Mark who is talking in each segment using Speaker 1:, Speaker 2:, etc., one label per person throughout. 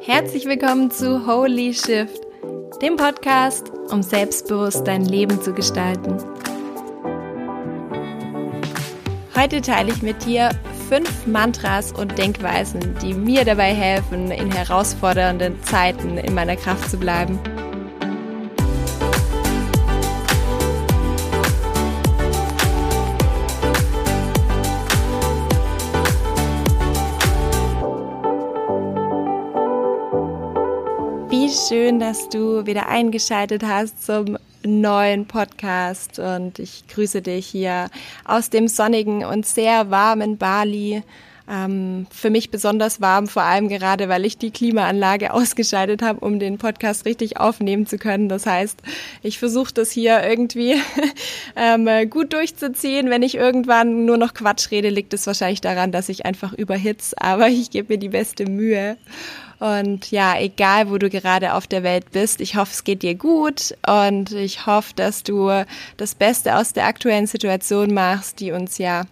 Speaker 1: Herzlich willkommen zu Holy Shift, dem Podcast, um selbstbewusst dein Leben zu gestalten. Heute teile ich mit dir fünf Mantras und Denkweisen, die mir dabei helfen, in herausfordernden Zeiten in meiner Kraft zu bleiben. Schön, dass du wieder eingeschaltet hast zum neuen Podcast und ich grüße dich hier aus dem sonnigen und sehr warmen Bali. Ähm, für mich besonders warm, vor allem gerade, weil ich die Klimaanlage ausgeschaltet habe, um den Podcast richtig aufnehmen zu können. Das heißt, ich versuche das hier irgendwie ähm, gut durchzuziehen. Wenn ich irgendwann nur noch Quatsch rede, liegt es wahrscheinlich daran, dass ich einfach überhitze, aber ich gebe mir die beste Mühe. Und ja, egal wo du gerade auf der Welt bist, ich hoffe, es geht dir gut und ich hoffe, dass du das Beste aus der aktuellen Situation machst, die uns ja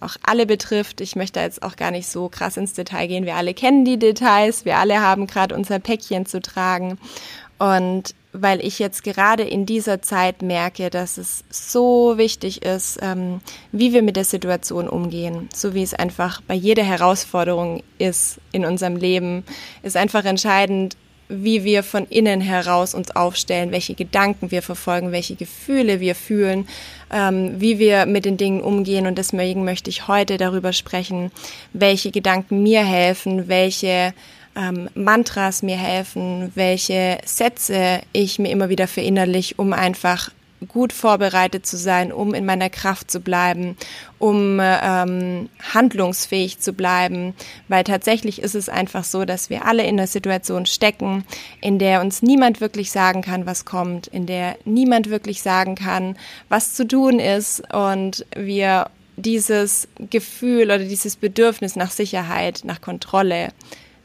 Speaker 1: auch alle betrifft. Ich möchte jetzt auch gar nicht so krass ins Detail gehen. Wir alle kennen die Details, wir alle haben gerade unser Päckchen zu tragen. Und weil ich jetzt gerade in dieser Zeit merke, dass es so wichtig ist, ähm, wie wir mit der Situation umgehen. So wie es einfach bei jeder Herausforderung ist in unserem Leben, ist einfach entscheidend, wie wir von innen heraus uns aufstellen, welche Gedanken wir verfolgen, welche Gefühle wir fühlen, ähm, wie wir mit den Dingen umgehen. Und deswegen möchte ich heute darüber sprechen, welche Gedanken mir helfen, welche ähm, Mantras mir helfen, welche Sätze ich mir immer wieder verinnerlich, um einfach gut vorbereitet zu sein, um in meiner Kraft zu bleiben, um ähm, handlungsfähig zu bleiben, weil tatsächlich ist es einfach so, dass wir alle in einer Situation stecken, in der uns niemand wirklich sagen kann, was kommt, in der niemand wirklich sagen kann, was zu tun ist. Und wir dieses Gefühl oder dieses Bedürfnis nach Sicherheit, nach Kontrolle,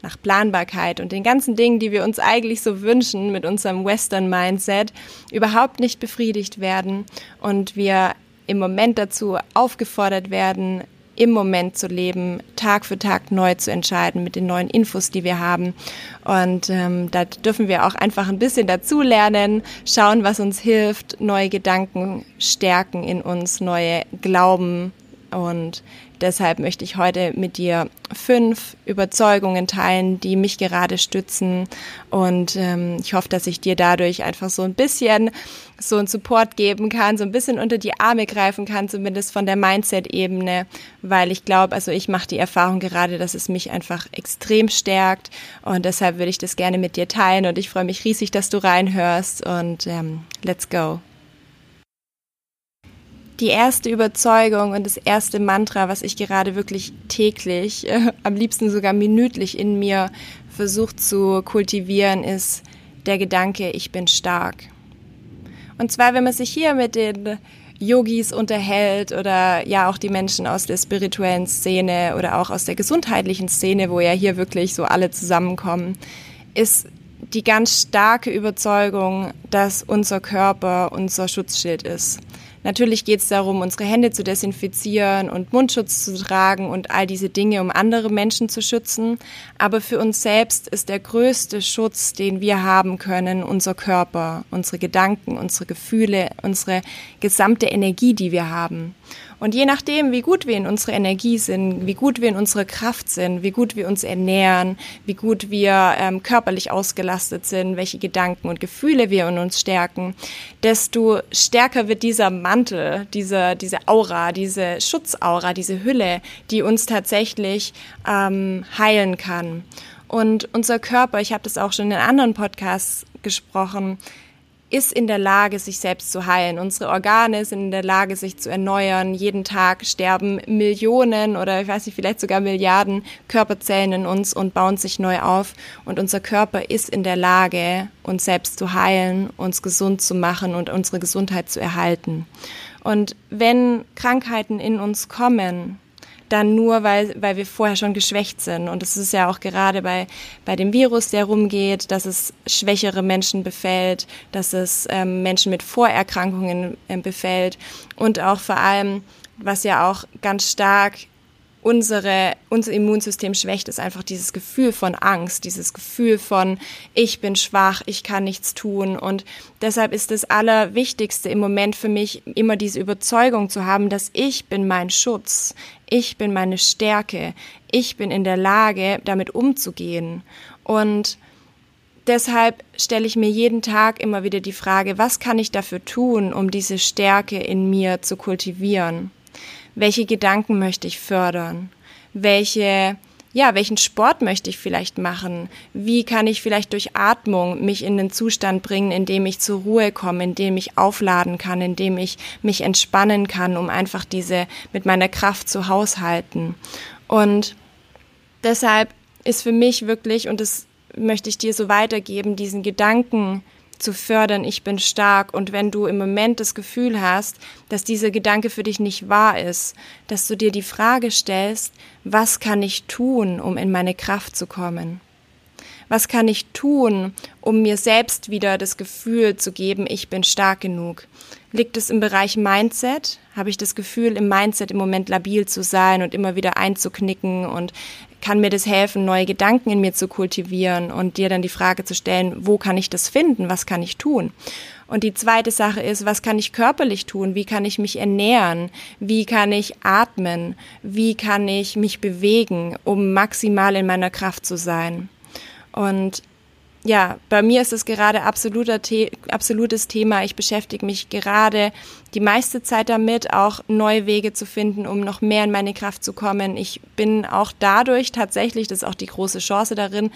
Speaker 1: nach Planbarkeit und den ganzen Dingen, die wir uns eigentlich so wünschen mit unserem Western Mindset, überhaupt nicht befriedigt werden und wir im Moment dazu aufgefordert werden, im Moment zu leben, Tag für Tag neu zu entscheiden mit den neuen Infos, die wir haben. Und ähm, da dürfen wir auch einfach ein bisschen dazu lernen, schauen, was uns hilft, neue Gedanken stärken in uns, neue Glauben und deshalb möchte ich heute mit dir fünf Überzeugungen teilen, die mich gerade stützen. Und ähm, ich hoffe, dass ich dir dadurch einfach so ein bisschen so einen Support geben kann, so ein bisschen unter die Arme greifen kann, zumindest von der Mindset-Ebene, weil ich glaube, also ich mache die Erfahrung gerade, dass es mich einfach extrem stärkt. Und deshalb würde ich das gerne mit dir teilen. Und ich freue mich riesig, dass du reinhörst. Und ähm, let's go die erste Überzeugung und das erste Mantra, was ich gerade wirklich täglich, äh, am liebsten sogar minütlich in mir versucht zu kultivieren, ist der Gedanke, ich bin stark. Und zwar, wenn man sich hier mit den Yogis unterhält oder ja auch die Menschen aus der spirituellen Szene oder auch aus der gesundheitlichen Szene, wo ja hier wirklich so alle zusammenkommen, ist die ganz starke Überzeugung, dass unser Körper unser Schutzschild ist. Natürlich geht es darum, unsere Hände zu desinfizieren und Mundschutz zu tragen und all diese Dinge, um andere Menschen zu schützen. Aber für uns selbst ist der größte Schutz, den wir haben können, unser Körper, unsere Gedanken, unsere Gefühle, unsere gesamte Energie, die wir haben. Und je nachdem, wie gut wir in unserer Energie sind, wie gut wir in unserer Kraft sind, wie gut wir uns ernähren, wie gut wir ähm, körperlich ausgelastet sind, welche Gedanken und Gefühle wir in uns stärken, desto stärker wird dieser Mantel, diese, diese Aura, diese Schutzaura, diese Hülle, die uns tatsächlich ähm, heilen kann. Und unser Körper, ich habe das auch schon in anderen Podcasts gesprochen, ist in der Lage, sich selbst zu heilen. Unsere Organe sind in der Lage, sich zu erneuern. Jeden Tag sterben Millionen oder ich weiß nicht, vielleicht sogar Milliarden Körperzellen in uns und bauen sich neu auf. Und unser Körper ist in der Lage, uns selbst zu heilen, uns gesund zu machen und unsere Gesundheit zu erhalten. Und wenn Krankheiten in uns kommen, dann nur, weil, weil wir vorher schon geschwächt sind. Und es ist ja auch gerade bei, bei dem Virus, der rumgeht, dass es schwächere Menschen befällt, dass es ähm, Menschen mit Vorerkrankungen äh, befällt und auch vor allem, was ja auch ganz stark unsere, unser Immunsystem schwächt, ist einfach dieses Gefühl von Angst, dieses Gefühl von, ich bin schwach, ich kann nichts tun. Und deshalb ist das Allerwichtigste im Moment für mich, immer diese Überzeugung zu haben, dass ich bin mein Schutz, ich bin meine Stärke, ich bin in der Lage, damit umzugehen. Und deshalb stelle ich mir jeden Tag immer wieder die Frage, was kann ich dafür tun, um diese Stärke in mir zu kultivieren? Welche Gedanken möchte ich fördern? Welche ja, welchen Sport möchte ich vielleicht machen? Wie kann ich vielleicht durch Atmung mich in den Zustand bringen, in dem ich zur Ruhe komme, in dem ich aufladen kann, in dem ich mich entspannen kann, um einfach diese mit meiner Kraft zu haushalten? Und deshalb ist für mich wirklich, und das möchte ich dir so weitergeben, diesen Gedanken zu fördern, ich bin stark. Und wenn du im Moment das Gefühl hast, dass dieser Gedanke für dich nicht wahr ist, dass du dir die Frage stellst, was kann ich tun, um in meine Kraft zu kommen? Was kann ich tun, um mir selbst wieder das Gefühl zu geben, ich bin stark genug? Liegt es im Bereich Mindset? Habe ich das Gefühl, im Mindset im Moment labil zu sein und immer wieder einzuknicken und kann mir das helfen, neue Gedanken in mir zu kultivieren und dir dann die Frage zu stellen, wo kann ich das finden? Was kann ich tun? Und die zweite Sache ist, was kann ich körperlich tun? Wie kann ich mich ernähren? Wie kann ich atmen? Wie kann ich mich bewegen, um maximal in meiner Kraft zu sein? Und ja, bei mir ist es gerade absoluter The absolutes Thema. Ich beschäftige mich gerade die meiste Zeit damit, auch neue Wege zu finden, um noch mehr in meine Kraft zu kommen. Ich bin auch dadurch tatsächlich, das ist auch die große Chance darin,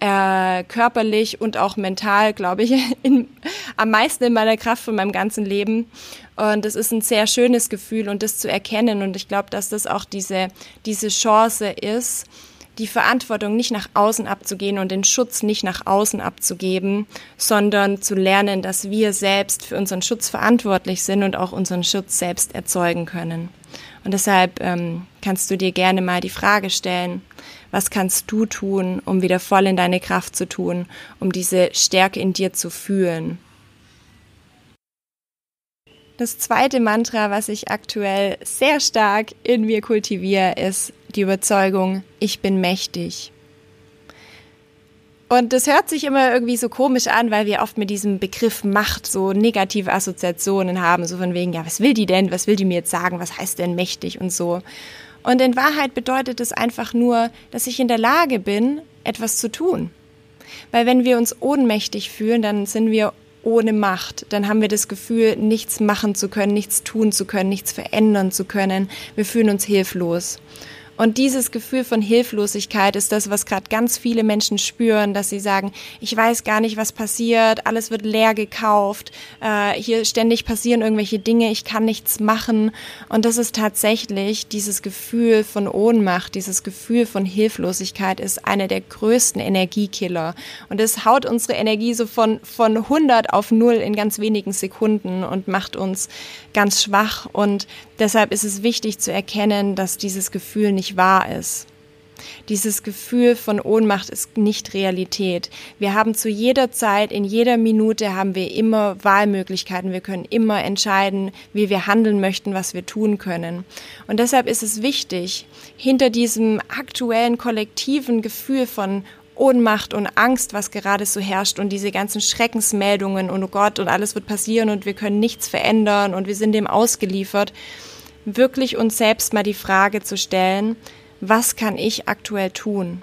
Speaker 1: äh, körperlich und auch mental, glaube ich, in, am meisten in meiner Kraft von meinem ganzen Leben. Und es ist ein sehr schönes Gefühl und das zu erkennen. Und ich glaube, dass das auch diese, diese Chance ist, die Verantwortung nicht nach außen abzugehen und den Schutz nicht nach außen abzugeben, sondern zu lernen, dass wir selbst für unseren Schutz verantwortlich sind und auch unseren Schutz selbst erzeugen können. Und deshalb ähm, kannst du dir gerne mal die Frage stellen, was kannst du tun, um wieder voll in deine Kraft zu tun, um diese Stärke in dir zu fühlen? Das zweite Mantra, was ich aktuell sehr stark in mir kultiviere, ist die Überzeugung, ich bin mächtig. Und das hört sich immer irgendwie so komisch an, weil wir oft mit diesem Begriff Macht so negative Assoziationen haben, so von wegen, ja, was will die denn? Was will die mir jetzt sagen? Was heißt denn mächtig und so? Und in Wahrheit bedeutet es einfach nur, dass ich in der Lage bin, etwas zu tun. Weil wenn wir uns ohnmächtig fühlen, dann sind wir ohne Macht, dann haben wir das Gefühl, nichts machen zu können, nichts tun zu können, nichts verändern zu können. Wir fühlen uns hilflos. Und dieses Gefühl von Hilflosigkeit ist das, was gerade ganz viele Menschen spüren, dass sie sagen, ich weiß gar nicht, was passiert, alles wird leer gekauft, äh, hier ständig passieren irgendwelche Dinge, ich kann nichts machen. Und das ist tatsächlich dieses Gefühl von Ohnmacht, dieses Gefühl von Hilflosigkeit ist einer der größten Energiekiller. Und es haut unsere Energie so von, von 100 auf 0 in ganz wenigen Sekunden und macht uns ganz schwach. Und deshalb ist es wichtig zu erkennen, dass dieses Gefühl nicht wahr ist. Dieses Gefühl von Ohnmacht ist nicht Realität. Wir haben zu jeder Zeit, in jeder Minute haben wir immer Wahlmöglichkeiten. Wir können immer entscheiden, wie wir handeln möchten, was wir tun können. Und deshalb ist es wichtig, hinter diesem aktuellen kollektiven Gefühl von Ohnmacht und Angst, was gerade so herrscht und diese ganzen Schreckensmeldungen und oh Gott und alles wird passieren und wir können nichts verändern und wir sind dem ausgeliefert, wirklich uns selbst mal die Frage zu stellen, was kann ich aktuell tun?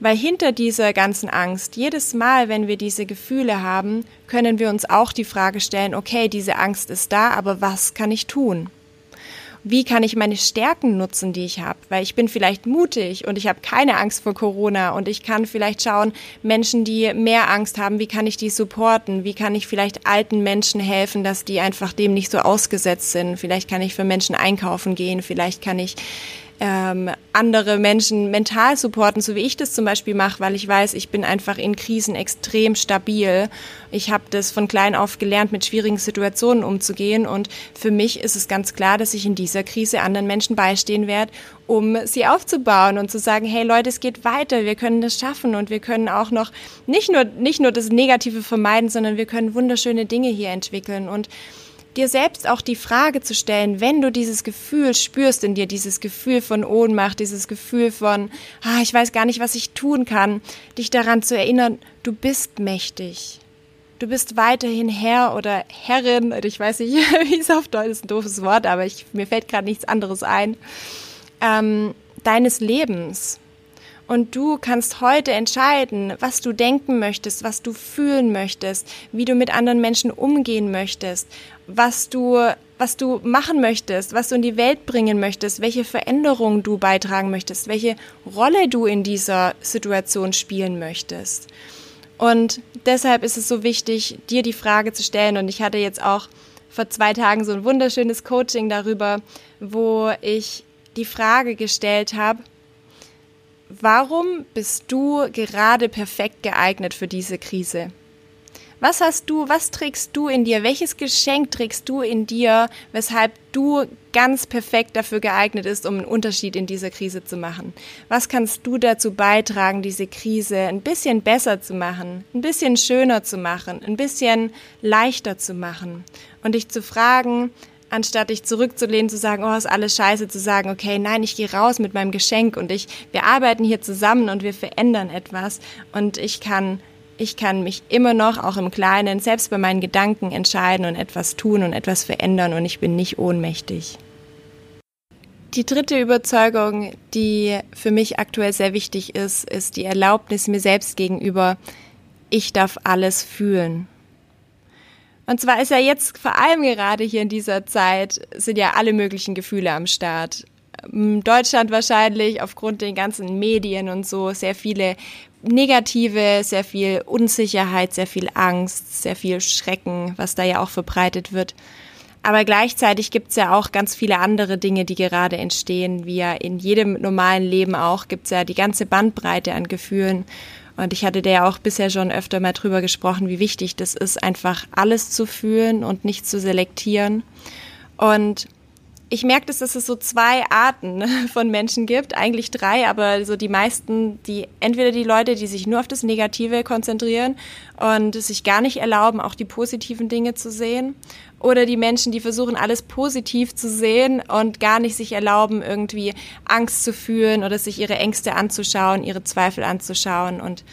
Speaker 1: Weil hinter dieser ganzen Angst, jedes Mal, wenn wir diese Gefühle haben, können wir uns auch die Frage stellen, okay, diese Angst ist da, aber was kann ich tun? Wie kann ich meine Stärken nutzen, die ich habe? Weil ich bin vielleicht mutig und ich habe keine Angst vor Corona und ich kann vielleicht schauen, Menschen, die mehr Angst haben, wie kann ich die supporten? Wie kann ich vielleicht alten Menschen helfen, dass die einfach dem nicht so ausgesetzt sind? Vielleicht kann ich für Menschen einkaufen gehen, vielleicht kann ich ähm, andere Menschen mental supporten, so wie ich das zum Beispiel mache, weil ich weiß, ich bin einfach in Krisen extrem stabil. Ich habe das von klein auf gelernt, mit schwierigen Situationen umzugehen. Und für mich ist es ganz klar, dass ich in dieser Krise anderen Menschen beistehen werde, um sie aufzubauen und zu sagen, hey Leute, es geht weiter, wir können das schaffen und wir können auch noch nicht nur, nicht nur das Negative vermeiden, sondern wir können wunderschöne Dinge hier entwickeln. Und dir selbst auch die Frage zu stellen, wenn du dieses Gefühl spürst in dir, dieses Gefühl von Ohnmacht, dieses Gefühl von, ah, ich weiß gar nicht, was ich tun kann, dich daran zu erinnern, du bist mächtig. Du bist weiterhin Herr oder Herrin, ich weiß nicht, wie es auf Deutsch ist, ein doofes Wort, aber ich, mir fällt gerade nichts anderes ein, ähm, deines Lebens. Und du kannst heute entscheiden, was du denken möchtest, was du fühlen möchtest, wie du mit anderen Menschen umgehen möchtest, was du, was du machen möchtest, was du in die Welt bringen möchtest, welche Veränderungen du beitragen möchtest, welche Rolle du in dieser Situation spielen möchtest. Und deshalb ist es so wichtig, dir die Frage zu stellen. Und ich hatte jetzt auch vor zwei Tagen so ein wunderschönes Coaching darüber, wo ich die Frage gestellt habe, Warum bist du gerade perfekt geeignet für diese Krise? Was hast du, was trägst du in dir? Welches Geschenk trägst du in dir, weshalb du ganz perfekt dafür geeignet ist, um einen Unterschied in dieser Krise zu machen? Was kannst du dazu beitragen, diese Krise ein bisschen besser zu machen, ein bisschen schöner zu machen, ein bisschen leichter zu machen? Und dich zu fragen, anstatt dich zurückzulehnen, zu sagen, oh, ist alles scheiße, zu sagen, okay, nein, ich gehe raus mit meinem Geschenk und ich, wir arbeiten hier zusammen und wir verändern etwas und ich kann, ich kann mich immer noch auch im Kleinen, selbst bei meinen Gedanken entscheiden und etwas tun und etwas verändern und ich bin nicht ohnmächtig. Die dritte Überzeugung, die für mich aktuell sehr wichtig ist, ist die Erlaubnis mir selbst gegenüber, ich darf alles fühlen. Und zwar ist ja jetzt vor allem gerade hier in dieser Zeit sind ja alle möglichen Gefühle am Start. Deutschland wahrscheinlich aufgrund den ganzen Medien und so sehr viele negative, sehr viel Unsicherheit, sehr viel Angst, sehr viel Schrecken, was da ja auch verbreitet wird. Aber gleichzeitig gibt's ja auch ganz viele andere Dinge, die gerade entstehen, wie ja in jedem normalen Leben auch, gibt's ja die ganze Bandbreite an Gefühlen. Und ich hatte der auch bisher schon öfter mal drüber gesprochen, wie wichtig das ist, einfach alles zu fühlen und nicht zu selektieren. Und ich merke, dass es so zwei Arten von Menschen gibt, eigentlich drei, aber so die meisten, die entweder die Leute, die sich nur auf das Negative konzentrieren und sich gar nicht erlauben, auch die positiven Dinge zu sehen, oder die Menschen, die versuchen, alles positiv zu sehen und gar nicht sich erlauben, irgendwie Angst zu fühlen oder sich ihre Ängste anzuschauen, ihre Zweifel anzuschauen. Und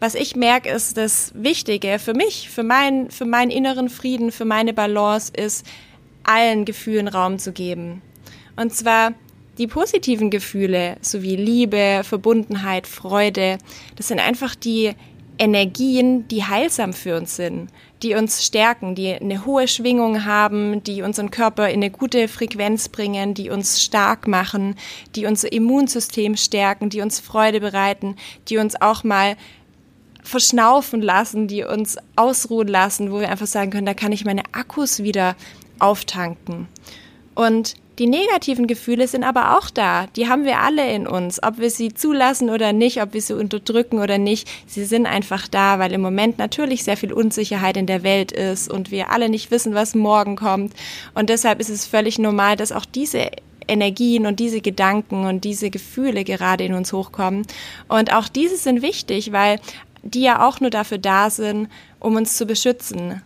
Speaker 1: was ich merke, ist das Wichtige für mich, für meinen, für meinen inneren Frieden, für meine Balance ist, allen Gefühlen Raum zu geben. Und zwar die positiven Gefühle sowie Liebe, Verbundenheit, Freude, das sind einfach die Energien, die heilsam für uns sind, die uns stärken, die eine hohe Schwingung haben, die unseren Körper in eine gute Frequenz bringen, die uns stark machen, die unser Immunsystem stärken, die uns Freude bereiten, die uns auch mal verschnaufen lassen, die uns ausruhen lassen, wo wir einfach sagen können, da kann ich meine Akkus wieder auftanken. Und die negativen Gefühle sind aber auch da. Die haben wir alle in uns. Ob wir sie zulassen oder nicht, ob wir sie unterdrücken oder nicht, sie sind einfach da, weil im Moment natürlich sehr viel Unsicherheit in der Welt ist und wir alle nicht wissen, was morgen kommt. Und deshalb ist es völlig normal, dass auch diese Energien und diese Gedanken und diese Gefühle gerade in uns hochkommen. Und auch diese sind wichtig, weil die ja auch nur dafür da sind, um uns zu beschützen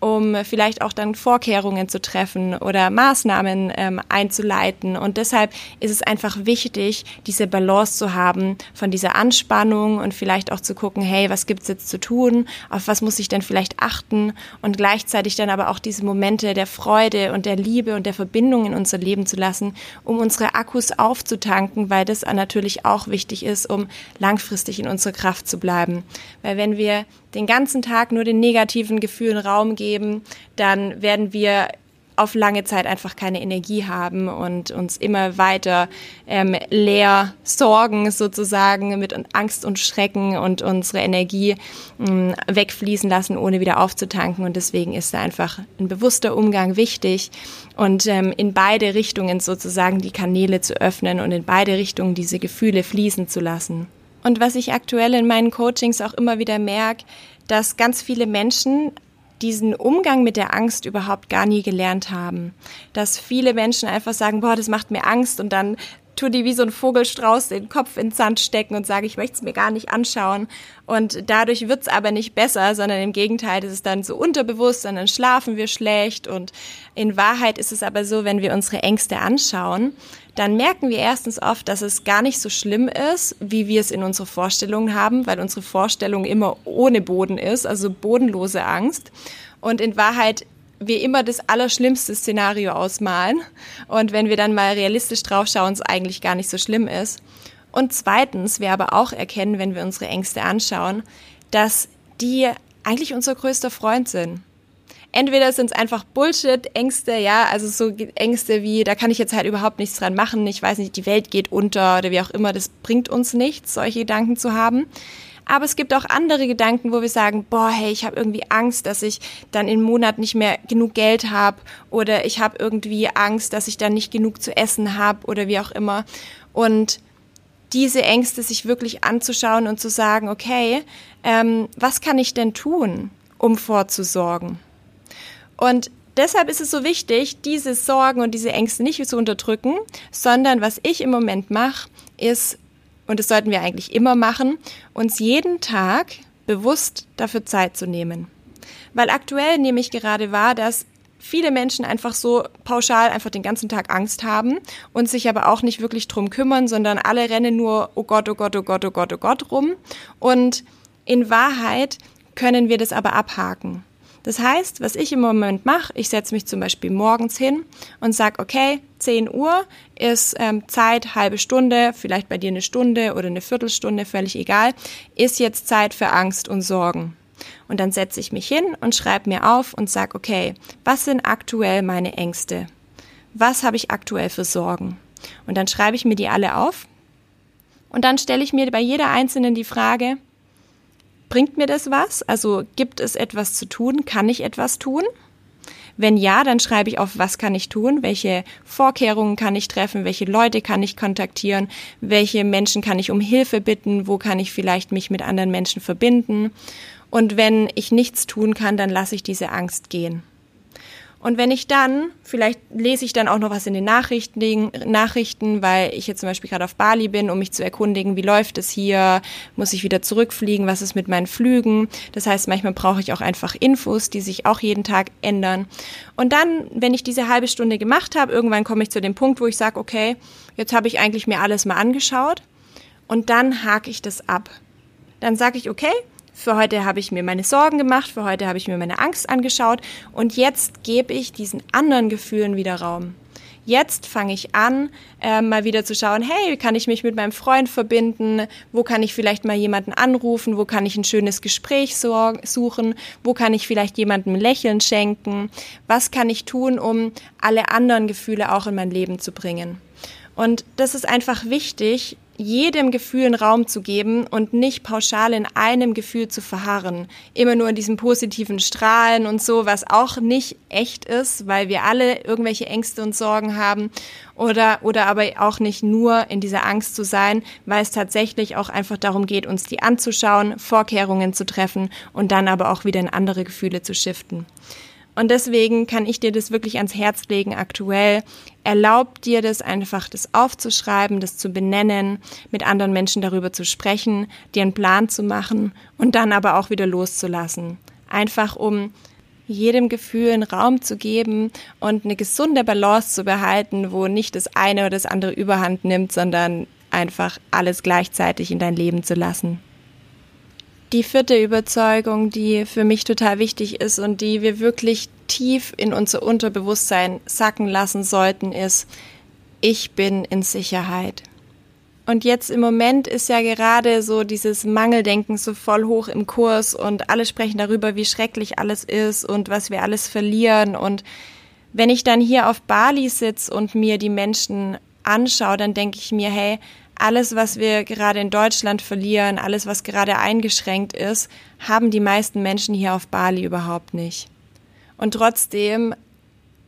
Speaker 1: um vielleicht auch dann Vorkehrungen zu treffen oder Maßnahmen ähm, einzuleiten. Und deshalb ist es einfach wichtig, diese Balance zu haben von dieser Anspannung und vielleicht auch zu gucken, hey, was gibt's jetzt zu tun? Auf was muss ich denn vielleicht achten? Und gleichzeitig dann aber auch diese Momente der Freude und der Liebe und der Verbindung in unser Leben zu lassen, um unsere Akkus aufzutanken, weil das natürlich auch wichtig ist, um langfristig in unserer Kraft zu bleiben. Weil wenn wir den ganzen Tag nur den negativen Gefühlen Raum geben, dann werden wir auf lange Zeit einfach keine Energie haben und uns immer weiter ähm, leer sorgen sozusagen mit Angst und Schrecken und unsere Energie ähm, wegfließen lassen, ohne wieder aufzutanken. Und deswegen ist da einfach ein bewusster Umgang wichtig und ähm, in beide Richtungen sozusagen die Kanäle zu öffnen und in beide Richtungen diese Gefühle fließen zu lassen. Und was ich aktuell in meinen Coachings auch immer wieder merke, dass ganz viele Menschen diesen Umgang mit der Angst überhaupt gar nie gelernt haben. Dass viele Menschen einfach sagen, boah, das macht mir Angst und dann tue die wie so ein Vogelstrauß den Kopf ins Sand stecken und sage, ich möchte es mir gar nicht anschauen. Und dadurch wird es aber nicht besser, sondern im Gegenteil, es ist dann so unterbewusst und dann schlafen wir schlecht. Und in Wahrheit ist es aber so, wenn wir unsere Ängste anschauen, dann merken wir erstens oft, dass es gar nicht so schlimm ist, wie wir es in unserer Vorstellung haben, weil unsere Vorstellung immer ohne Boden ist, also bodenlose Angst. Und in Wahrheit wir immer das allerschlimmste Szenario ausmalen und wenn wir dann mal realistisch draufschauen, es eigentlich gar nicht so schlimm ist. Und zweitens, wir aber auch erkennen, wenn wir unsere Ängste anschauen, dass die eigentlich unser größter Freund sind. Entweder sind es einfach Bullshit, Ängste, ja, also so Ängste wie, da kann ich jetzt halt überhaupt nichts dran machen, ich weiß nicht, die Welt geht unter oder wie auch immer, das bringt uns nichts, solche Gedanken zu haben. Aber es gibt auch andere Gedanken, wo wir sagen, boah, hey, ich habe irgendwie Angst, dass ich dann im Monat nicht mehr genug Geld habe oder ich habe irgendwie Angst, dass ich dann nicht genug zu essen habe oder wie auch immer. Und diese Ängste sich wirklich anzuschauen und zu sagen, okay, ähm, was kann ich denn tun, um vorzusorgen? Und deshalb ist es so wichtig, diese Sorgen und diese Ängste nicht zu unterdrücken, sondern was ich im Moment mache, ist und das sollten wir eigentlich immer machen, uns jeden Tag bewusst dafür Zeit zu nehmen. Weil aktuell nehme ich gerade wahr, dass viele Menschen einfach so pauschal einfach den ganzen Tag Angst haben und sich aber auch nicht wirklich drum kümmern, sondern alle rennen nur, oh Gott, oh Gott, oh Gott, oh Gott, oh Gott rum. Und in Wahrheit können wir das aber abhaken. Das heißt, was ich im Moment mache, ich setze mich zum Beispiel morgens hin und sage, okay, 10 Uhr ist ähm, Zeit, halbe Stunde, vielleicht bei dir eine Stunde oder eine Viertelstunde, völlig egal, ist jetzt Zeit für Angst und Sorgen. Und dann setze ich mich hin und schreibe mir auf und sage, okay, was sind aktuell meine Ängste? Was habe ich aktuell für Sorgen? Und dann schreibe ich mir die alle auf. Und dann stelle ich mir bei jeder einzelnen die Frage, Bringt mir das was? Also gibt es etwas zu tun? Kann ich etwas tun? Wenn ja, dann schreibe ich auf, was kann ich tun? Welche Vorkehrungen kann ich treffen? Welche Leute kann ich kontaktieren? Welche Menschen kann ich um Hilfe bitten? Wo kann ich vielleicht mich mit anderen Menschen verbinden? Und wenn ich nichts tun kann, dann lasse ich diese Angst gehen. Und wenn ich dann, vielleicht lese ich dann auch noch was in den Nachrichten, Nachrichten, weil ich jetzt zum Beispiel gerade auf Bali bin, um mich zu erkundigen, wie läuft es hier, muss ich wieder zurückfliegen, was ist mit meinen Flügen. Das heißt, manchmal brauche ich auch einfach Infos, die sich auch jeden Tag ändern. Und dann, wenn ich diese halbe Stunde gemacht habe, irgendwann komme ich zu dem Punkt, wo ich sage, okay, jetzt habe ich eigentlich mir alles mal angeschaut und dann hake ich das ab. Dann sage ich, okay, für heute habe ich mir meine Sorgen gemacht, für heute habe ich mir meine Angst angeschaut und jetzt gebe ich diesen anderen Gefühlen wieder Raum. Jetzt fange ich an, äh, mal wieder zu schauen, hey, kann ich mich mit meinem Freund verbinden? Wo kann ich vielleicht mal jemanden anrufen? Wo kann ich ein schönes Gespräch suchen? Wo kann ich vielleicht jemandem Lächeln schenken? Was kann ich tun, um alle anderen Gefühle auch in mein Leben zu bringen? Und das ist einfach wichtig, jedem Gefühl einen Raum zu geben und nicht pauschal in einem Gefühl zu verharren. Immer nur in diesem positiven Strahlen und so, was auch nicht echt ist, weil wir alle irgendwelche Ängste und Sorgen haben. Oder, oder aber auch nicht nur in dieser Angst zu sein, weil es tatsächlich auch einfach darum geht, uns die anzuschauen, Vorkehrungen zu treffen und dann aber auch wieder in andere Gefühle zu shiften. Und deswegen kann ich dir das wirklich ans Herz legen aktuell. Erlaub dir das einfach, das aufzuschreiben, das zu benennen, mit anderen Menschen darüber zu sprechen, dir einen Plan zu machen und dann aber auch wieder loszulassen. Einfach um jedem Gefühl einen Raum zu geben und eine gesunde Balance zu behalten, wo nicht das eine oder das andere überhand nimmt, sondern einfach alles gleichzeitig in dein Leben zu lassen. Die vierte Überzeugung, die für mich total wichtig ist und die wir wirklich tief in unser Unterbewusstsein sacken lassen sollten, ist, ich bin in Sicherheit. Und jetzt im Moment ist ja gerade so dieses Mangeldenken so voll hoch im Kurs und alle sprechen darüber, wie schrecklich alles ist und was wir alles verlieren. Und wenn ich dann hier auf Bali sitze und mir die Menschen anschaue, dann denke ich mir, hey, alles, was wir gerade in Deutschland verlieren, alles, was gerade eingeschränkt ist, haben die meisten Menschen hier auf Bali überhaupt nicht. Und trotzdem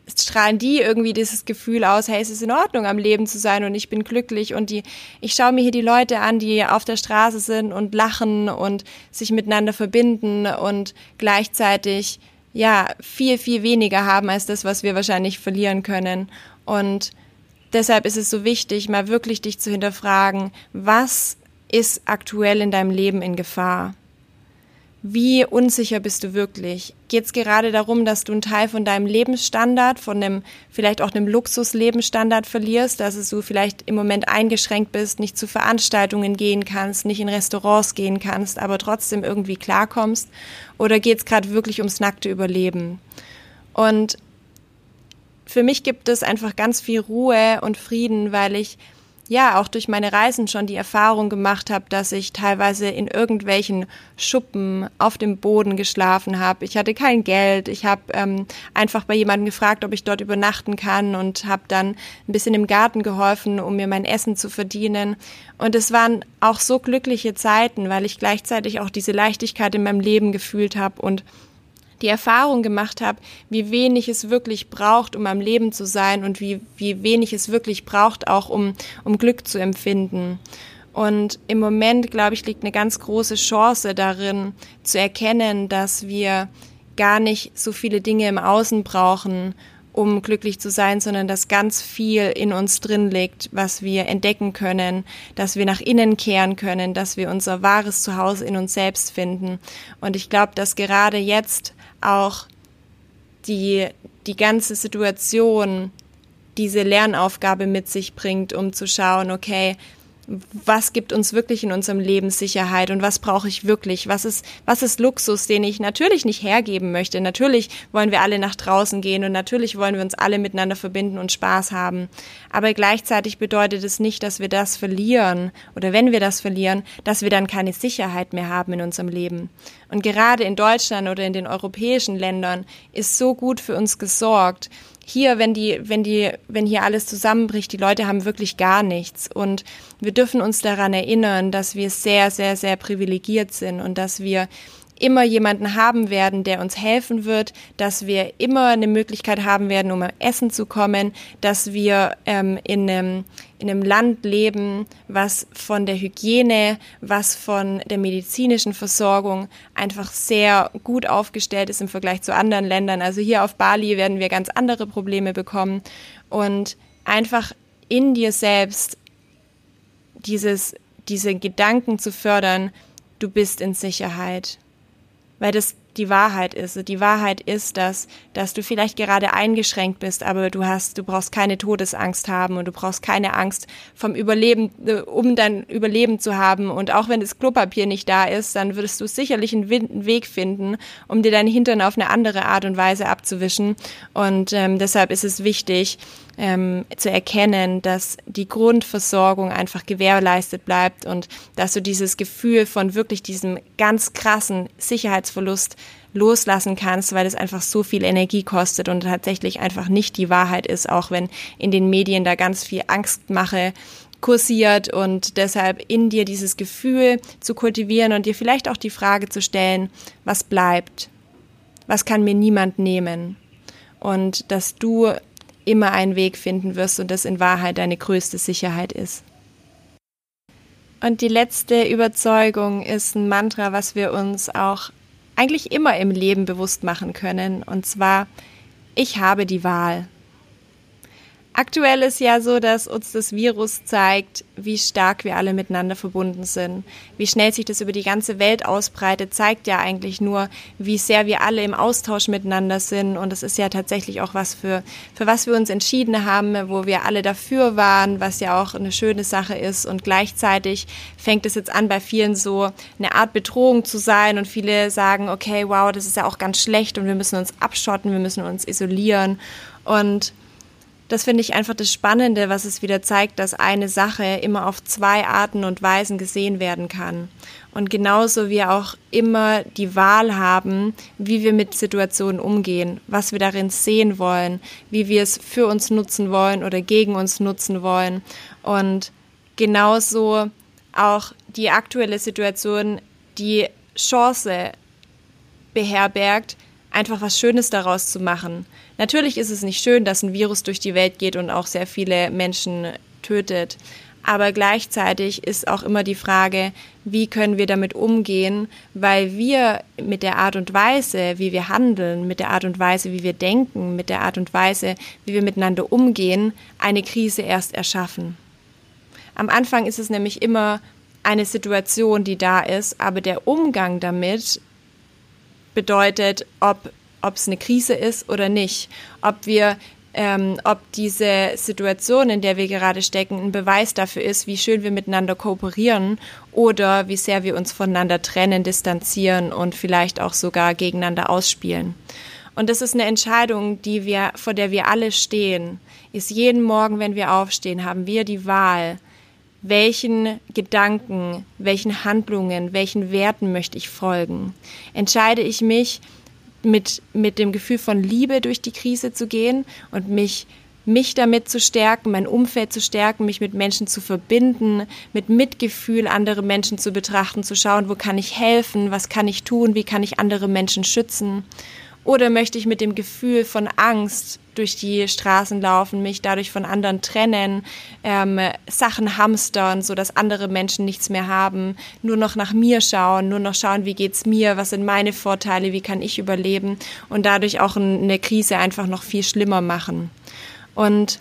Speaker 1: strahlen die irgendwie dieses Gefühl aus, hey, es ist in Ordnung, am Leben zu sein und ich bin glücklich und die, ich schaue mir hier die Leute an, die auf der Straße sind und lachen und sich miteinander verbinden und gleichzeitig, ja, viel, viel weniger haben als das, was wir wahrscheinlich verlieren können. Und deshalb ist es so wichtig, mal wirklich dich zu hinterfragen, was ist aktuell in deinem Leben in Gefahr? Wie unsicher bist du wirklich? Geht es gerade darum, dass du einen Teil von deinem Lebensstandard, von einem vielleicht auch einem Luxuslebensstandard verlierst, dass du vielleicht im Moment eingeschränkt bist, nicht zu Veranstaltungen gehen kannst, nicht in Restaurants gehen kannst, aber trotzdem irgendwie klarkommst? Oder geht es gerade wirklich ums nackte Überleben? Und für mich gibt es einfach ganz viel Ruhe und Frieden, weil ich ja auch durch meine Reisen schon die Erfahrung gemacht habe, dass ich teilweise in irgendwelchen Schuppen auf dem Boden geschlafen habe. Ich hatte kein Geld. Ich habe ähm, einfach bei jemandem gefragt, ob ich dort übernachten kann und habe dann ein bisschen im Garten geholfen, um mir mein Essen zu verdienen. Und es waren auch so glückliche Zeiten, weil ich gleichzeitig auch diese Leichtigkeit in meinem Leben gefühlt habe und die Erfahrung gemacht habe, wie wenig es wirklich braucht, um am Leben zu sein und wie, wie wenig es wirklich braucht, auch um, um Glück zu empfinden. Und im Moment, glaube ich, liegt eine ganz große Chance darin, zu erkennen, dass wir gar nicht so viele Dinge im Außen brauchen, um glücklich zu sein, sondern dass ganz viel in uns drin liegt, was wir entdecken können, dass wir nach innen kehren können, dass wir unser wahres Zuhause in uns selbst finden. Und ich glaube, dass gerade jetzt auch die, die ganze Situation diese Lernaufgabe mit sich bringt, um zu schauen, okay, was gibt uns wirklich in unserem Leben Sicherheit und was brauche ich wirklich? Was ist, was ist Luxus, den ich natürlich nicht hergeben möchte? Natürlich wollen wir alle nach draußen gehen und natürlich wollen wir uns alle miteinander verbinden und Spaß haben. Aber gleichzeitig bedeutet es nicht, dass wir das verlieren oder wenn wir das verlieren, dass wir dann keine Sicherheit mehr haben in unserem Leben. Und gerade in Deutschland oder in den europäischen Ländern ist so gut für uns gesorgt, hier, wenn die, wenn die, wenn hier alles zusammenbricht, die Leute haben wirklich gar nichts. Und wir dürfen uns daran erinnern, dass wir sehr, sehr, sehr privilegiert sind und dass wir immer jemanden haben werden, der uns helfen wird, dass wir immer eine Möglichkeit haben werden, um Essen zu kommen, dass wir ähm, in, einem, in einem Land leben, was von der Hygiene, was von der medizinischen Versorgung einfach sehr gut aufgestellt ist im Vergleich zu anderen Ländern. Also hier auf Bali werden wir ganz andere Probleme bekommen und einfach in dir selbst dieses, diese Gedanken zu fördern, du bist in Sicherheit weil das die Wahrheit ist. Die Wahrheit ist, dass, dass du vielleicht gerade eingeschränkt bist, aber du hast, du brauchst keine Todesangst haben und du brauchst keine Angst vom Überleben, äh, um dein Überleben zu haben. Und auch wenn das Klopapier nicht da ist, dann würdest du sicherlich einen Weg finden, um dir deinen Hintern auf eine andere Art und Weise abzuwischen. Und ähm, deshalb ist es wichtig, ähm, zu erkennen, dass die Grundversorgung einfach gewährleistet bleibt und dass du dieses Gefühl von wirklich diesem ganz krassen Sicherheitsverlust loslassen kannst, weil es einfach so viel Energie kostet und tatsächlich einfach nicht die Wahrheit ist, auch wenn in den Medien da ganz viel Angstmache kursiert und deshalb in dir dieses Gefühl zu kultivieren und dir vielleicht auch die Frage zu stellen, was bleibt? Was kann mir niemand nehmen? Und dass du immer einen Weg finden wirst und das in Wahrheit deine größte Sicherheit ist. Und die letzte Überzeugung ist ein Mantra, was wir uns auch eigentlich immer im Leben bewusst machen können. Und zwar, ich habe die Wahl. Aktuell ist ja so, dass uns das Virus zeigt, wie stark wir alle miteinander verbunden sind. Wie schnell sich das über die ganze Welt ausbreitet, zeigt ja eigentlich nur, wie sehr wir alle im Austausch miteinander sind. Und das ist ja tatsächlich auch was für, für was wir uns entschieden haben, wo wir alle dafür waren, was ja auch eine schöne Sache ist. Und gleichzeitig fängt es jetzt an, bei vielen so eine Art Bedrohung zu sein. Und viele sagen, okay, wow, das ist ja auch ganz schlecht und wir müssen uns abschotten, wir müssen uns isolieren. Und das finde ich einfach das Spannende, was es wieder zeigt, dass eine Sache immer auf zwei Arten und Weisen gesehen werden kann. Und genauso wir auch immer die Wahl haben, wie wir mit Situationen umgehen, was wir darin sehen wollen, wie wir es für uns nutzen wollen oder gegen uns nutzen wollen. Und genauso auch die aktuelle Situation die Chance beherbergt, einfach was Schönes daraus zu machen. Natürlich ist es nicht schön, dass ein Virus durch die Welt geht und auch sehr viele Menschen tötet. Aber gleichzeitig ist auch immer die Frage, wie können wir damit umgehen, weil wir mit der Art und Weise, wie wir handeln, mit der Art und Weise, wie wir denken, mit der Art und Weise, wie wir miteinander umgehen, eine Krise erst erschaffen. Am Anfang ist es nämlich immer eine Situation, die da ist, aber der Umgang damit bedeutet, ob es eine Krise ist oder nicht, ob wir ähm, ob diese Situation, in der wir gerade stecken, ein Beweis dafür ist, wie schön wir miteinander kooperieren oder wie sehr wir uns voneinander trennen, distanzieren und vielleicht auch sogar gegeneinander ausspielen. Und das ist eine Entscheidung, die wir, vor der wir alle stehen. Ist jeden Morgen, wenn wir aufstehen, haben wir die Wahl, welchen Gedanken, welchen Handlungen, welchen Werten möchte ich folgen? Entscheide ich mich, mit, mit dem Gefühl von Liebe durch die Krise zu gehen und mich mich damit zu stärken, mein Umfeld zu stärken, mich mit Menschen zu verbinden, mit Mitgefühl andere Menschen zu betrachten, zu schauen, wo kann ich helfen, was kann ich tun, wie kann ich andere Menschen schützen. Oder möchte ich mit dem Gefühl von Angst durch die Straßen laufen, mich dadurch von anderen trennen, ähm, Sachen hamstern, so dass andere Menschen nichts mehr haben, nur noch nach mir schauen, nur noch schauen, wie geht's mir, was sind meine Vorteile, wie kann ich überleben und dadurch auch eine Krise einfach noch viel schlimmer machen. Und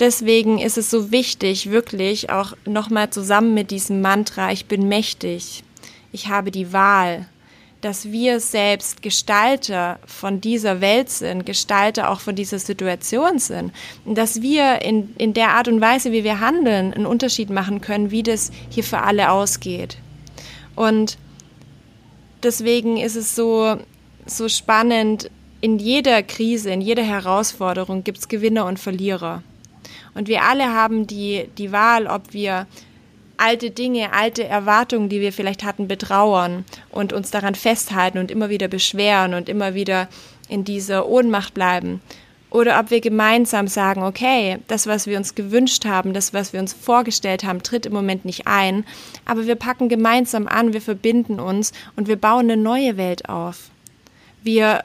Speaker 1: deswegen ist es so wichtig, wirklich auch nochmal zusammen mit diesem Mantra, ich bin mächtig, ich habe die Wahl, dass wir selbst Gestalter von dieser Welt sind, Gestalter auch von dieser Situation sind, und dass wir in, in der Art und Weise, wie wir handeln, einen Unterschied machen können, wie das hier für alle ausgeht. Und deswegen ist es so, so spannend, in jeder Krise, in jeder Herausforderung gibt es Gewinner und Verlierer. Und wir alle haben die, die Wahl, ob wir alte Dinge, alte Erwartungen, die wir vielleicht hatten, betrauern und uns daran festhalten und immer wieder beschweren und immer wieder in dieser Ohnmacht bleiben. Oder ob wir gemeinsam sagen, okay, das, was wir uns gewünscht haben, das, was wir uns vorgestellt haben, tritt im Moment nicht ein, aber wir packen gemeinsam an, wir verbinden uns und wir bauen eine neue Welt auf. Wir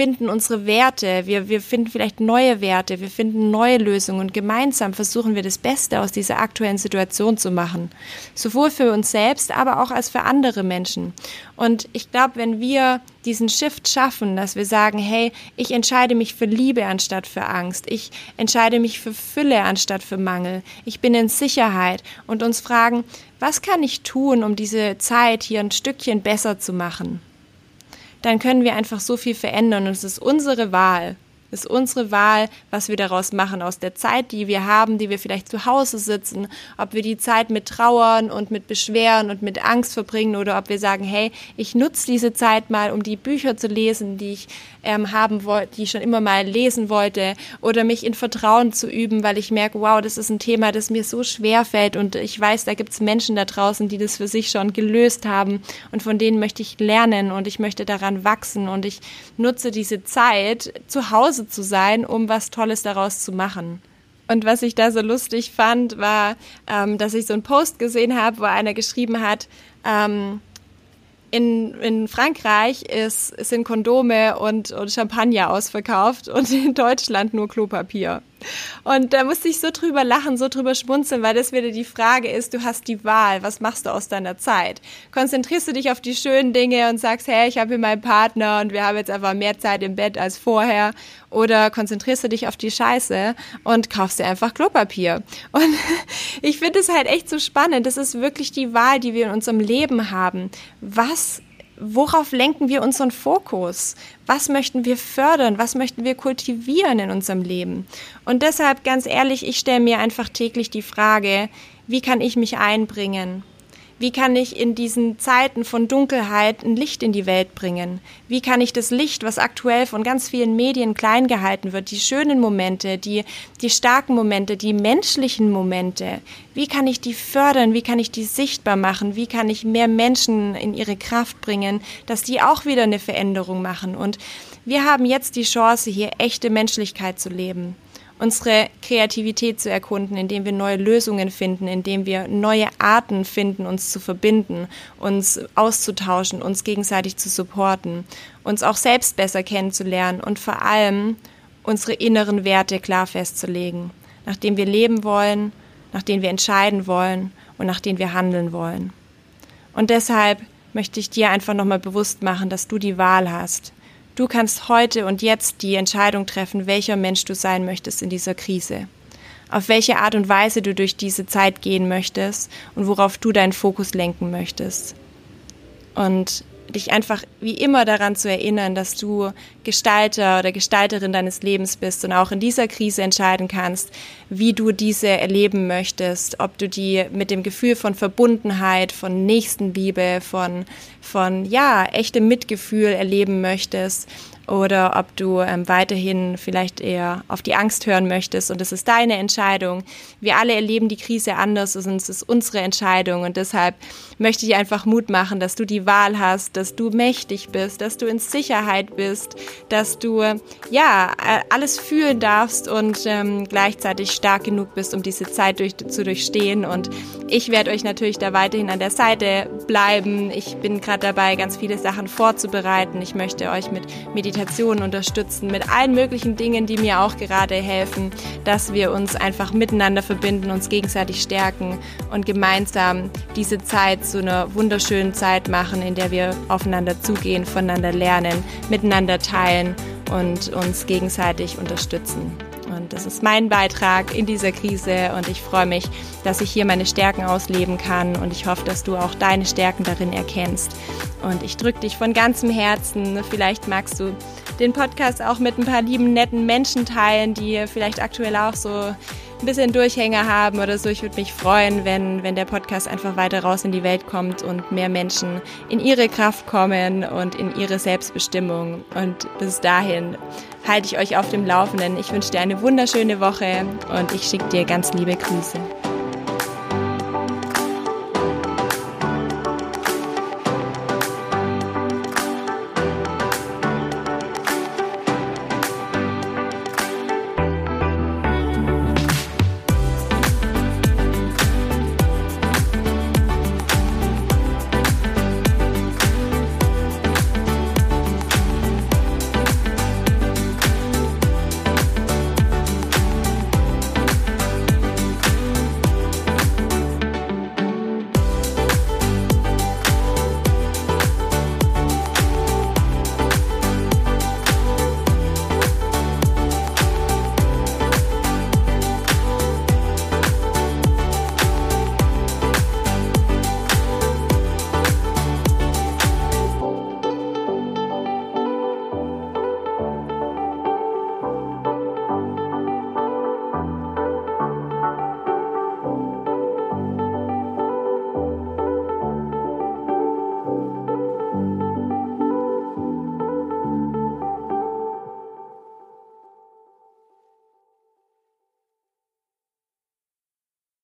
Speaker 1: finden unsere Werte, wir, wir finden vielleicht neue Werte, wir finden neue Lösungen und gemeinsam versuchen wir das Beste aus dieser aktuellen Situation zu machen. Sowohl für uns selbst, aber auch als für andere Menschen. Und ich glaube, wenn wir diesen Shift schaffen, dass wir sagen, hey, ich entscheide mich für Liebe anstatt für Angst, ich entscheide mich für Fülle anstatt für Mangel, ich bin in Sicherheit und uns fragen, was kann ich tun, um diese Zeit hier ein Stückchen besser zu machen? Dann können wir einfach so viel verändern und es ist unsere Wahl, ist unsere Wahl, was wir daraus machen aus der Zeit, die wir haben, die wir vielleicht zu Hause sitzen, ob wir die Zeit mit Trauern und mit Beschweren und mit Angst verbringen oder ob wir sagen, hey, ich nutze diese Zeit mal, um die Bücher zu lesen, die ich ähm, haben wollte, die ich schon immer mal lesen wollte oder mich in Vertrauen zu üben, weil ich merke, wow, das ist ein Thema, das mir so schwer fällt. Und ich weiß, da gibt es Menschen da draußen, die das für sich schon gelöst haben. Und von denen möchte ich lernen und ich möchte daran wachsen. Und ich nutze diese Zeit zu Hause Hause zu sein, um was Tolles daraus zu machen. Und was ich da so lustig fand, war, ähm, dass ich so einen Post gesehen habe, wo einer geschrieben hat, ähm, in, in Frankreich ist, sind Kondome und, und Champagner ausverkauft und in Deutschland nur Klopapier. Und da musste ich so drüber lachen, so drüber schmunzeln, weil das wieder die Frage ist, du hast die Wahl, was machst du aus deiner Zeit? Konzentrierst du dich auf die schönen Dinge und sagst, hey, ich habe hier meinen Partner und wir haben jetzt einfach mehr Zeit im Bett als vorher? Oder konzentrierst du dich auf die Scheiße und kaufst dir einfach Klopapier? Und ich finde es halt echt so spannend. Das ist wirklich die Wahl, die wir in unserem Leben haben. Was worauf lenken wir unseren Fokus? Was möchten wir fördern? Was möchten wir kultivieren in unserem Leben? Und deshalb ganz ehrlich, ich stelle mir einfach täglich die Frage, wie kann ich mich einbringen? Wie kann ich in diesen Zeiten von Dunkelheit ein Licht in die Welt bringen? Wie kann ich das Licht, was aktuell von ganz vielen Medien klein gehalten wird, die schönen Momente, die, die starken Momente, die menschlichen Momente, wie kann ich die fördern? Wie kann ich die sichtbar machen? Wie kann ich mehr Menschen in ihre Kraft bringen, dass die auch wieder eine Veränderung machen? Und wir haben jetzt die Chance, hier echte Menschlichkeit zu leben unsere Kreativität zu erkunden, indem wir neue Lösungen finden, indem wir neue Arten finden, uns zu verbinden, uns auszutauschen, uns gegenseitig zu supporten, uns auch selbst besser kennenzulernen und vor allem unsere inneren Werte klar festzulegen, nachdem wir leben wollen, nach denen wir entscheiden wollen und nach denen wir handeln wollen. Und deshalb möchte ich dir einfach nochmal bewusst machen, dass du die Wahl hast. Du kannst heute und jetzt die Entscheidung treffen, welcher Mensch du sein möchtest in dieser Krise. Auf welche Art und Weise du durch diese Zeit gehen möchtest und worauf du deinen Fokus lenken möchtest. Und dich einfach wie immer daran zu erinnern, dass du Gestalter oder Gestalterin deines Lebens bist und auch in dieser Krise entscheiden kannst, wie du diese erleben möchtest, ob du die mit dem Gefühl von Verbundenheit, von Nächstenliebe, von, von, ja, echtem Mitgefühl erleben möchtest oder ob du ähm, weiterhin vielleicht eher auf die Angst hören möchtest und es ist deine Entscheidung. Wir alle erleben die Krise anders und es ist unsere Entscheidung und deshalb möchte ich einfach Mut machen, dass du die Wahl hast, dass du mächtig bist, dass du in Sicherheit bist, dass du ja alles fühlen darfst und ähm, gleichzeitig stark genug bist, um diese Zeit durch, zu durchstehen und ich werde euch natürlich da weiterhin an der Seite bleiben. Ich bin gerade dabei, ganz viele Sachen vorzubereiten. Ich möchte euch mit Meditation Meditation unterstützen, mit allen möglichen Dingen, die mir auch gerade helfen, dass wir uns einfach miteinander verbinden, uns gegenseitig stärken und gemeinsam diese Zeit zu einer wunderschönen Zeit machen, in der wir aufeinander zugehen, voneinander lernen, miteinander teilen und uns gegenseitig unterstützen. Und das ist mein Beitrag in dieser Krise und ich freue mich, dass ich hier meine Stärken ausleben kann und ich hoffe, dass du auch deine Stärken darin erkennst. Und ich drücke dich von ganzem Herzen. Vielleicht magst du den Podcast auch mit ein paar lieben, netten Menschen teilen, die vielleicht aktuell auch so ein bisschen Durchhänger haben oder so. Ich würde mich freuen, wenn, wenn der Podcast einfach weiter raus in die Welt kommt und mehr Menschen in ihre Kraft kommen und in ihre Selbstbestimmung. Und bis dahin halte ich euch auf dem Laufenden. Ich wünsche dir eine wunderschöne Woche und ich schicke dir ganz liebe Grüße.